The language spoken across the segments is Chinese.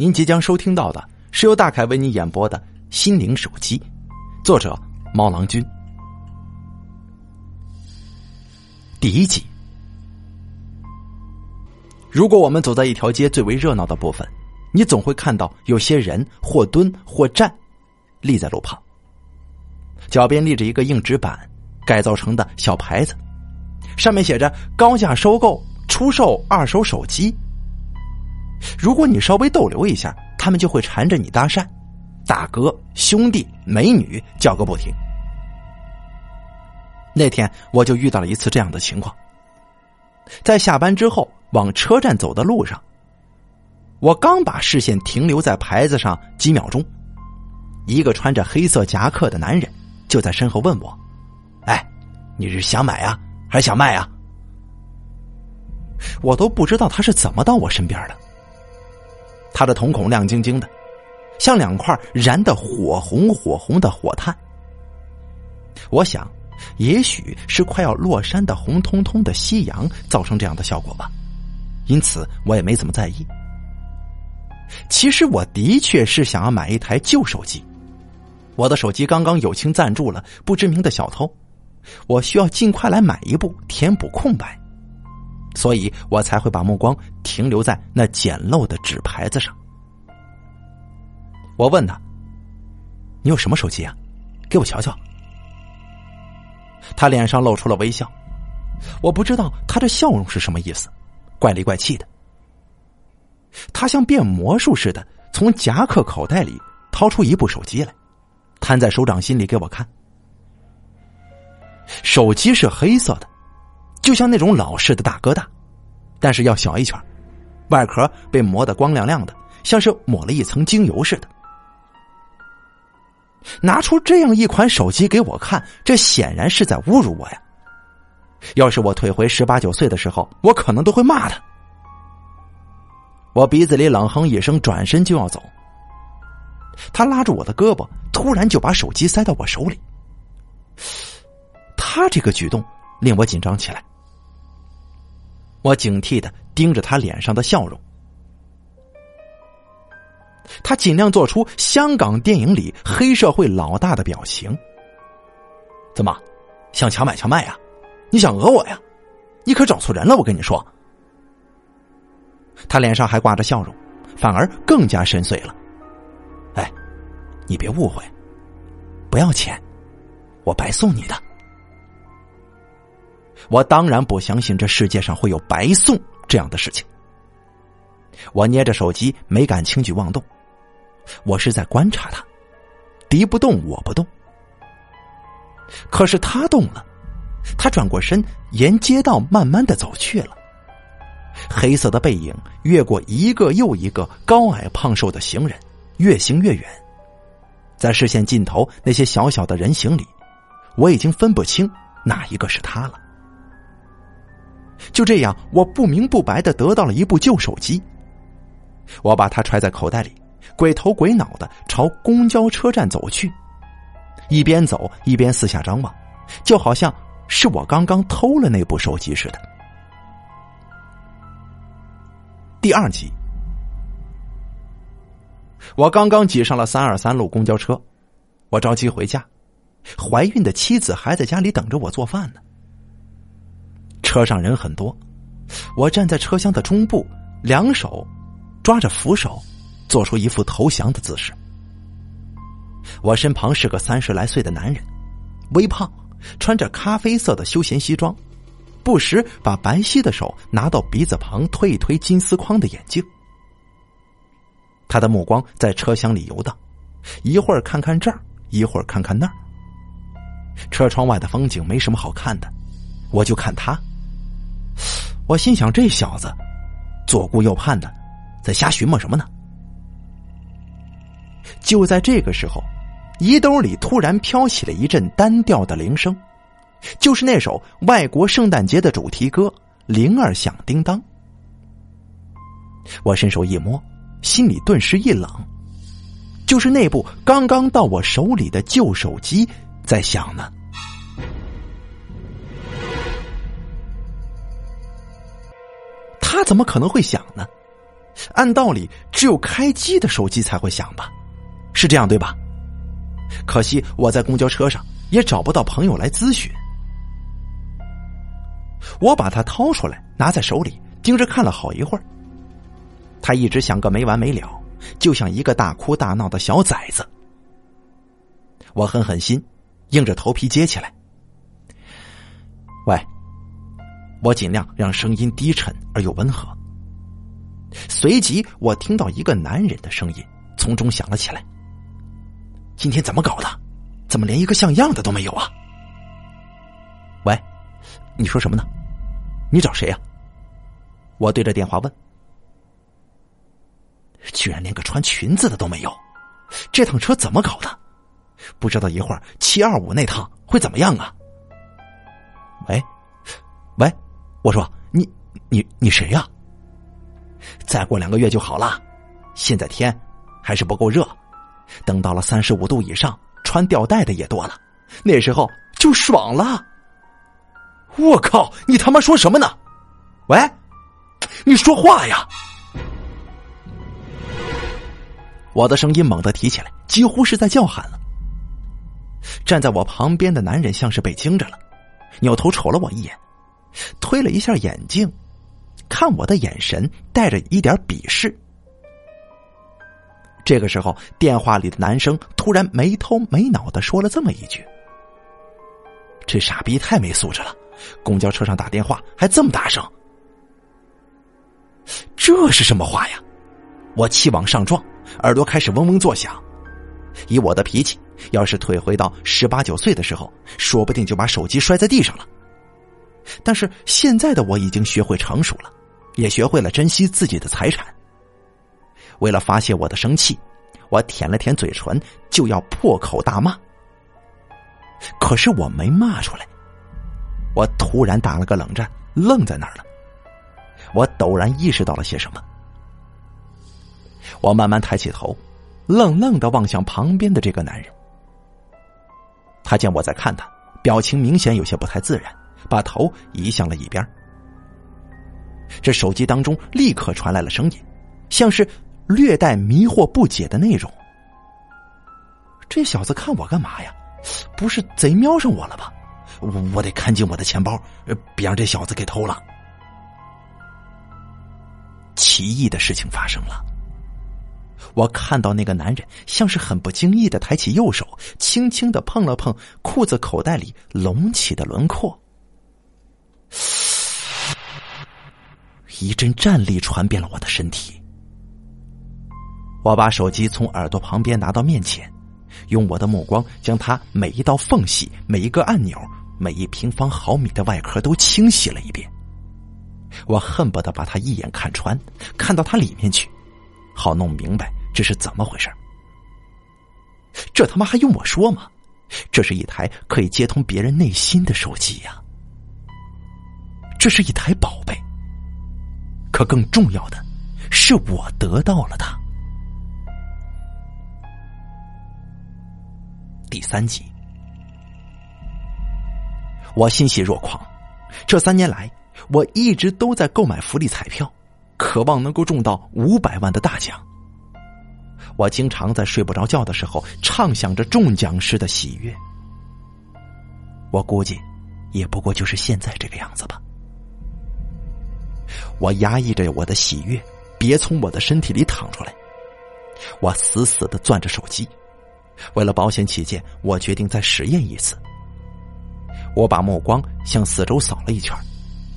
您即将收听到的是由大凯为你演播的《心灵手机》，作者猫郎君。第一集。如果我们走在一条街最为热闹的部分，你总会看到有些人或蹲或站，立在路旁，脚边立着一个硬纸板改造成的小牌子，上面写着“高价收购，出售二手手机”。如果你稍微逗留一下，他们就会缠着你搭讪，大哥、兄弟、美女叫个不停。那天我就遇到了一次这样的情况，在下班之后往车站走的路上，我刚把视线停留在牌子上几秒钟，一个穿着黑色夹克的男人就在身后问我：“哎，你是想买啊，还是想卖啊？”我都不知道他是怎么到我身边的。他的瞳孔亮晶晶的，像两块燃的火红火红的火炭。我想，也许是快要落山的红彤彤的夕阳造成这样的效果吧，因此我也没怎么在意。其实我的确是想要买一台旧手机，我的手机刚刚友情赞助了不知名的小偷，我需要尽快来买一部填补空白。所以我才会把目光停留在那简陋的纸牌子上。我问他：“你有什么手机啊？给我瞧瞧。”他脸上露出了微笑。我不知道他的笑容是什么意思，怪里怪气的。他像变魔术似的从夹克口袋里掏出一部手机来，摊在手掌心里给我看。手机是黑色的。就像那种老式的大哥大，但是要小一圈，外壳被磨得光亮亮的，像是抹了一层精油似的。拿出这样一款手机给我看，这显然是在侮辱我呀！要是我退回十八九岁的时候，我可能都会骂他。我鼻子里冷哼一声，转身就要走。他拉住我的胳膊，突然就把手机塞到我手里。他这个举动令我紧张起来。我警惕的盯着他脸上的笑容，他尽量做出香港电影里黑社会老大的表情。怎么，想强买强卖呀？你想讹我呀？你可找错人了！我跟你说，他脸上还挂着笑容，反而更加深邃了。哎，你别误会，不要钱，我白送你的。我当然不相信这世界上会有白送这样的事情。我捏着手机，没敢轻举妄动。我是在观察他，敌不动我不动。可是他动了，他转过身，沿街道慢慢的走去了。黑色的背影越过一个又一个高矮胖瘦的行人，越行越远。在视线尽头那些小小的人形里，我已经分不清哪一个是他了。就这样，我不明不白的得到了一部旧手机。我把它揣在口袋里，鬼头鬼脑的朝公交车站走去，一边走一边四下张望，就好像是我刚刚偷了那部手机似的。第二集，我刚刚挤上了三二三路公交车，我着急回家，怀孕的妻子还在家里等着我做饭呢。车上人很多，我站在车厢的中部，两手抓着扶手，做出一副投降的姿势。我身旁是个三十来岁的男人，微胖，穿着咖啡色的休闲西装，不时把白皙的手拿到鼻子旁推一推金丝框的眼镜。他的目光在车厢里游荡，一会儿看看这儿，一会儿看看那儿。车窗外的风景没什么好看的，我就看他。我心想：这小子左顾右盼的，在瞎寻摸什么呢？就在这个时候，衣兜里突然飘起了一阵单调的铃声，就是那首外国圣诞节的主题歌《铃儿响叮当》。我伸手一摸，心里顿时一冷，就是那部刚刚到我手里的旧手机在响呢。他怎么可能会响呢？按道理只有开机的手机才会响吧？是这样对吧？可惜我在公交车上也找不到朋友来咨询。我把它掏出来，拿在手里，盯着看了好一会儿。它一直响个没完没了，就像一个大哭大闹的小崽子。我狠狠心，硬着头皮接起来。喂，我尽量让声音低沉而又温和。随即，我听到一个男人的声音从中响了起来。今天怎么搞的？怎么连一个像样的都没有啊？喂，你说什么呢？你找谁呀？我对着电话问。居然连个穿裙子的都没有，这趟车怎么搞的？不知道一会儿七二五那趟会怎么样啊？喂，喂，我说你你你谁呀？再过两个月就好了，现在天还是不够热，等到了三十五度以上，穿吊带的也多了，那时候就爽了。我靠，你他妈说什么呢？喂，你说话呀！我的声音猛地提起来，几乎是在叫喊了。站在我旁边的男人像是被惊着了，扭头瞅了我一眼，推了一下眼镜，看我的眼神带着一点鄙视。这个时候，电话里的男生突然没头没脑的说了这么一句：“这傻逼太没素质了，公交车上打电话还这么大声，这是什么话呀？”我气往上撞，耳朵开始嗡嗡作响。以我的脾气。要是退回到十八九岁的时候，说不定就把手机摔在地上了。但是现在的我已经学会成熟了，也学会了珍惜自己的财产。为了发泄我的生气，我舔了舔嘴唇，就要破口大骂。可是我没骂出来，我突然打了个冷战，愣在那儿了。我陡然意识到了些什么，我慢慢抬起头，愣愣的望向旁边的这个男人。他见我在看他，表情明显有些不太自然，把头移向了一边。这手机当中立刻传来了声音，像是略带迷惑不解的内容。这小子看我干嘛呀？不是贼瞄上我了吧？我我得看紧我的钱包，别让这小子给偷了。奇异的事情发生了。我看到那个男人像是很不经意的抬起右手，轻轻的碰了碰裤子口袋里隆起的轮廓，一阵战栗传遍了我的身体。我把手机从耳朵旁边拿到面前，用我的目光将它每一道缝隙、每一个按钮、每一平方毫米的外壳都清洗了一遍。我恨不得把它一眼看穿，看到它里面去。好弄明白这是怎么回事这他妈还用我说吗？这是一台可以接通别人内心的手机呀！这是一台宝贝。可更重要的是，我得到了它。第三集，我欣喜若狂。这三年来，我一直都在购买福利彩票。渴望能够中到五百万的大奖，我经常在睡不着觉的时候畅想着中奖时的喜悦。我估计，也不过就是现在这个样子吧。我压抑着我的喜悦，别从我的身体里淌出来。我死死的攥着手机，为了保险起见，我决定再实验一次。我把目光向四周扫了一圈。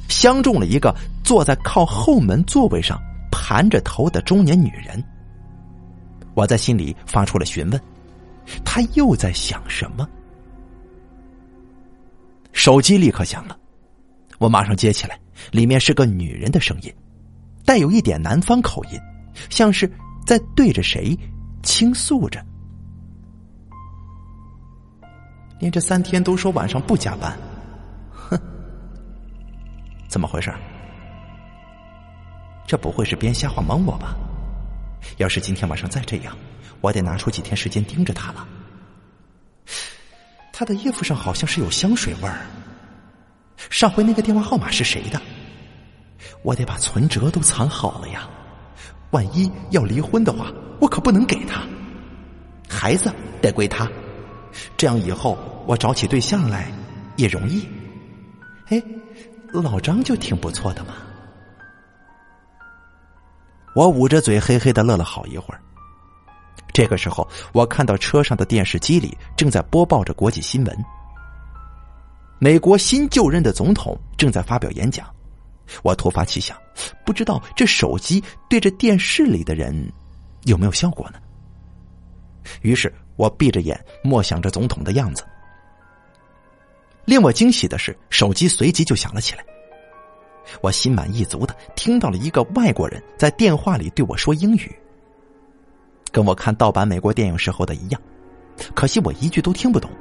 相中了一个坐在靠后门座位上盘着头的中年女人，我在心里发出了询问：她又在想什么？手机立刻响了，我马上接起来，里面是个女人的声音，带有一点南方口音，像是在对着谁倾诉着。连着三天都说晚上不加班。哼怎么回事？这不会是编瞎话蒙我吧？要是今天晚上再这样，我得拿出几天时间盯着他了。他的衣服上好像是有香水味儿。上回那个电话号码是谁的？我得把存折都藏好了呀！万一要离婚的话，我可不能给他。孩子得归他，这样以后我找起对象来也容易。哎，老张就挺不错的嘛。我捂着嘴，嘿嘿的乐了好一会儿。这个时候，我看到车上的电视机里正在播报着国际新闻，美国新就任的总统正在发表演讲。我突发奇想，不知道这手机对着电视里的人有没有效果呢？于是我闭着眼，默想着总统的样子。令我惊喜的是，手机随即就响了起来。我心满意足的听到了一个外国人在电话里对我说英语，跟我看盗版美国电影时候的一样。可惜我一句都听不懂，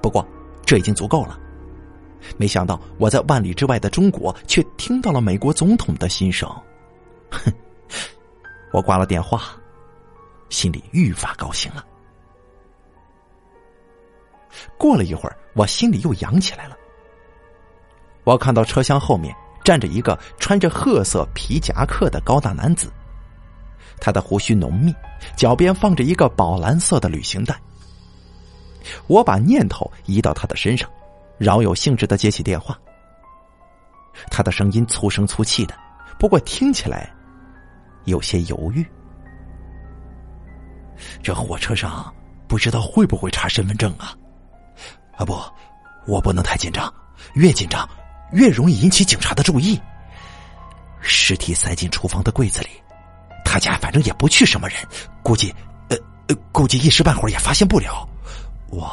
不过这已经足够了。没想到我在万里之外的中国却听到了美国总统的心声。哼，我挂了电话，心里愈发高兴了。过了一会儿，我心里又痒起来了。我看到车厢后面站着一个穿着褐色皮夹克的高大男子，他的胡须浓密，脚边放着一个宝蓝色的旅行袋。我把念头移到他的身上。饶有兴致的接起电话，他的声音粗声粗气的，不过听起来有些犹豫。这火车上不知道会不会查身份证啊？啊不，我不能太紧张，越紧张越容易引起警察的注意。尸体塞进厨房的柜子里，他家反正也不去什么人，估计呃呃，估计一时半会儿也发现不了。我。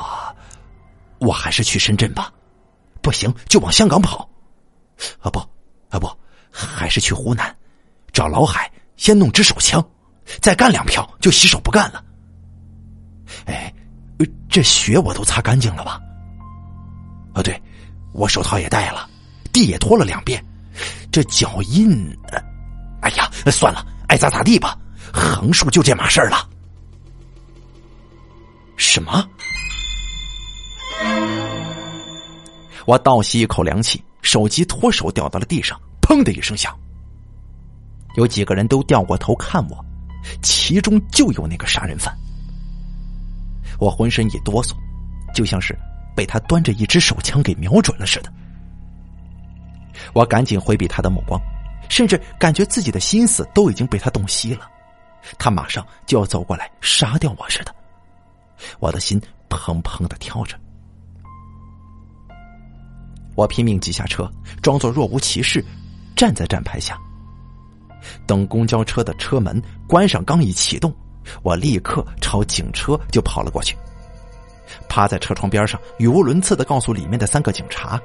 我还是去深圳吧，不行就往香港跑，啊不，啊不，还是去湖南，找老海先弄支手枪，再干两票就洗手不干了。哎，这血我都擦干净了吧？啊对，我手套也戴了，地也拖了两遍，这脚印，哎呀，算了，爱咋咋地吧，横竖就这码事儿了。什么？我倒吸一口凉气，手机脱手掉到了地上，砰的一声响。有几个人都掉过头看我，其中就有那个杀人犯。我浑身一哆嗦，就像是被他端着一支手枪给瞄准了似的。我赶紧回避他的目光，甚至感觉自己的心思都已经被他洞悉了。他马上就要走过来杀掉我似的，我的心砰砰的跳着。我拼命挤下车，装作若无其事，站在站牌下，等公交车的车门关上，刚一启动，我立刻朝警车就跑了过去，趴在车窗边上，语无伦次的告诉里面的三个警察：“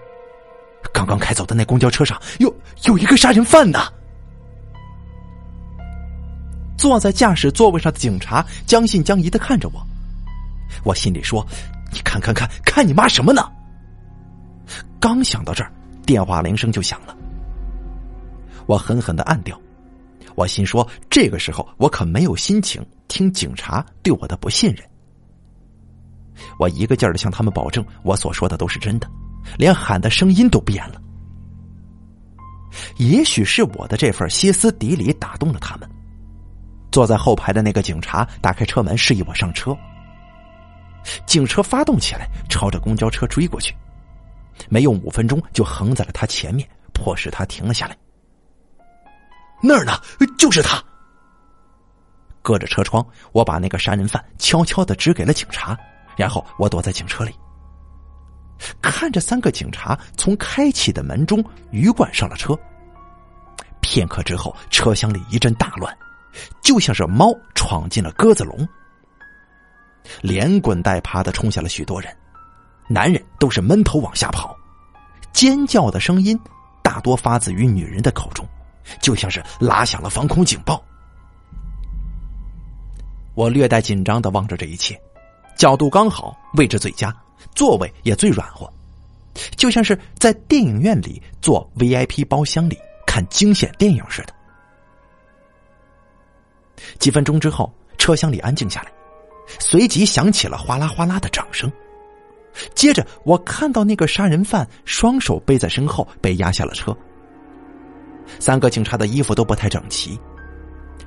刚刚开走的那公交车上有有一个杀人犯呢。”坐在驾驶座位上的警察将信将疑的看着我，我心里说：“你看看看看你妈什么呢？”刚想到这儿，电话铃声就响了。我狠狠的按掉，我心说：这个时候我可没有心情听警察对我的不信任。我一个劲儿的向他们保证，我所说的都是真的，连喊的声音都变了。也许是我的这份歇斯底里打动了他们。坐在后排的那个警察打开车门，示意我上车。警车发动起来，朝着公交车追过去。没用五分钟就横在了他前面，迫使他停了下来。那儿呢，就是他。隔着车窗，我把那个杀人犯悄悄的指给了警察，然后我躲在警车里，看着三个警察从开启的门中鱼贯上了车。片刻之后，车厢里一阵大乱，就像是猫闯进了鸽子笼，连滚带爬的冲下了许多人。男人都是闷头往下跑，尖叫的声音大多发自于女人的口中，就像是拉响了防空警报。我略带紧张的望着这一切，角度刚好，位置最佳，座位也最软和，就像是在电影院里坐 VIP 包厢里看惊险电影似的。几分钟之后，车厢里安静下来，随即响起了哗啦哗啦的掌声。接着，我看到那个杀人犯双手背在身后，被压下了车。三个警察的衣服都不太整齐，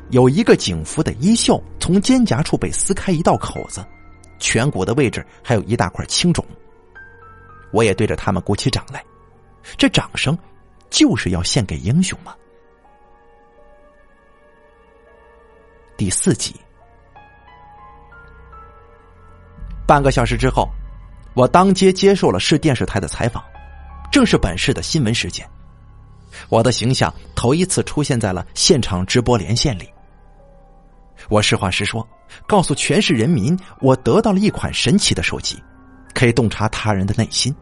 有一个警服的衣袖从肩胛处被撕开一道口子，颧骨的位置还有一大块青肿。我也对着他们鼓起掌来，这掌声就是要献给英雄吗？第四集，半个小时之后，我当街接受了市电视台的采访，正是本市的新闻事件。我的形象头一次出现在了现场直播连线里。我实话实说，告诉全市人民，我得到了一款神奇的手机，可以洞察他人的内心。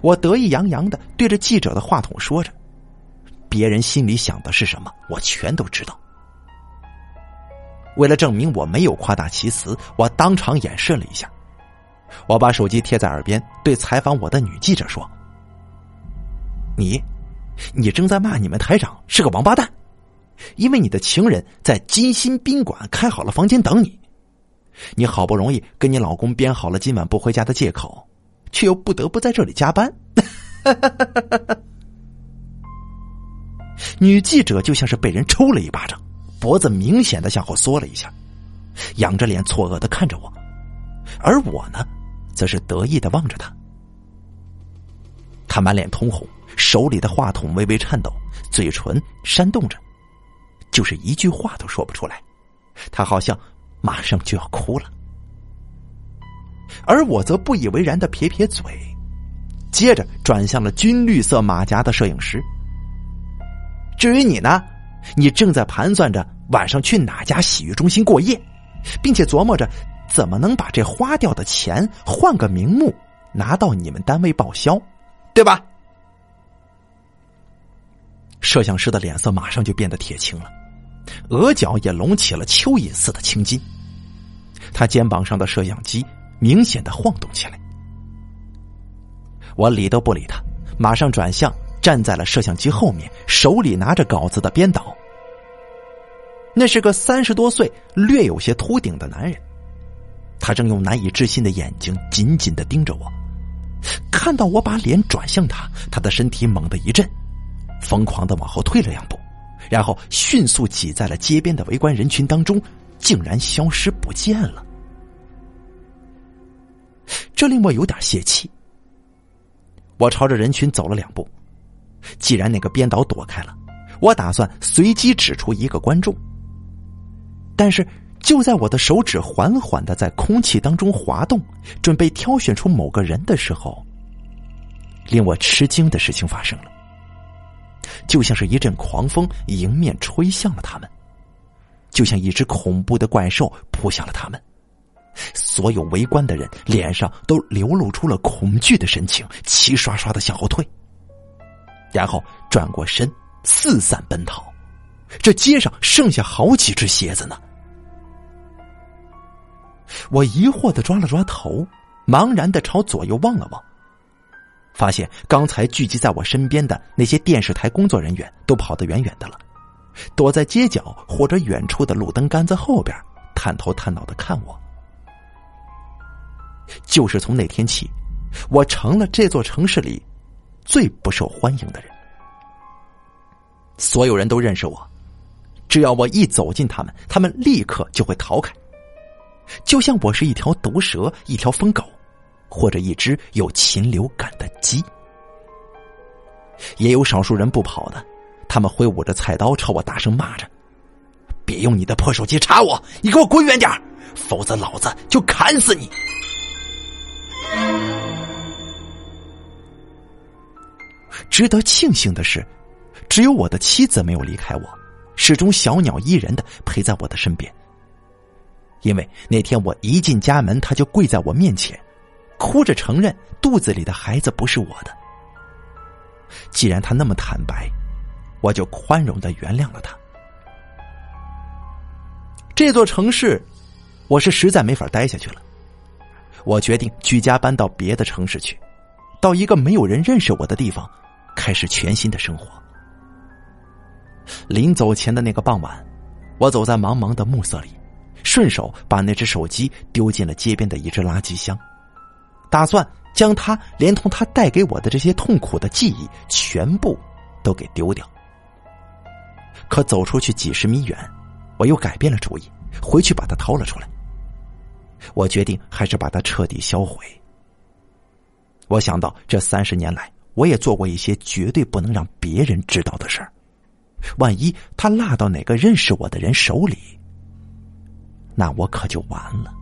我得意洋洋的对着记者的话筒说着：“别人心里想的是什么，我全都知道。”为了证明我没有夸大其词，我当场演示了一下。我把手机贴在耳边，对采访我的女记者说：“你，你正在骂你们台长是个王八蛋，因为你的情人在金星宾馆开好了房间等你，你好不容易跟你老公编好了今晚不回家的借口。”却又不得不在这里加班。女记者就像是被人抽了一巴掌，脖子明显的向后缩了一下，仰着脸错愕的看着我，而我呢，则是得意的望着他，他满脸通红，手里的话筒微微颤抖，嘴唇扇动着，就是一句话都说不出来。他好像马上就要哭了。而我则不以为然的撇撇嘴，接着转向了军绿色马甲的摄影师。至于你呢，你正在盘算着晚上去哪家洗浴中心过夜，并且琢磨着怎么能把这花掉的钱换个名目拿到你们单位报销，对吧？摄像师的脸色马上就变得铁青了，额角也隆起了蚯蚓似的青筋，他肩膀上的摄像机。明显的晃动起来，我理都不理他，马上转向站在了摄像机后面，手里拿着稿子的编导。那是个三十多岁、略有些秃顶的男人，他正用难以置信的眼睛紧紧的盯着我。看到我把脸转向他，他的身体猛地一震，疯狂的往后退了两步，然后迅速挤在了街边的围观人群当中，竟然消失不见了。这令我有点泄气。我朝着人群走了两步，既然那个编导躲开了，我打算随机指出一个观众。但是就在我的手指缓缓的在空气当中滑动，准备挑选出某个人的时候，令我吃惊的事情发生了，就像是一阵狂风迎面吹向了他们，就像一只恐怖的怪兽扑向了他们。所有围观的人脸上都流露出了恐惧的神情，齐刷刷的向后退，然后转过身四散奔逃。这街上剩下好几只鞋子呢。我疑惑的抓了抓头，茫然的朝左右望了望，发现刚才聚集在我身边的那些电视台工作人员都跑得远远的了，躲在街角或者远处的路灯杆子后边，探头探脑的看我。就是从那天起，我成了这座城市里最不受欢迎的人。所有人都认识我，只要我一走近他们，他们立刻就会逃开，就像我是一条毒蛇、一条疯狗，或者一只有禽流感的鸡。也有少数人不跑的，他们挥舞着菜刀朝我大声骂着：“别用你的破手机查我，你给我滚远点否则老子就砍死你！”值得庆幸的是，只有我的妻子没有离开我，始终小鸟依人的陪在我的身边。因为那天我一进家门，他就跪在我面前，哭着承认肚子里的孩子不是我的。既然他那么坦白，我就宽容的原谅了他。这座城市，我是实在没法待下去了。我决定举家搬到别的城市去，到一个没有人认识我的地方，开始全新的生活。临走前的那个傍晚，我走在茫茫的暮色里，顺手把那只手机丢进了街边的一只垃圾箱，打算将它连同它带给我的这些痛苦的记忆全部都给丢掉。可走出去几十米远，我又改变了主意，回去把它掏了出来。我决定还是把它彻底销毁。我想到这三十年来，我也做过一些绝对不能让别人知道的事儿。万一他落到哪个认识我的人手里，那我可就完了。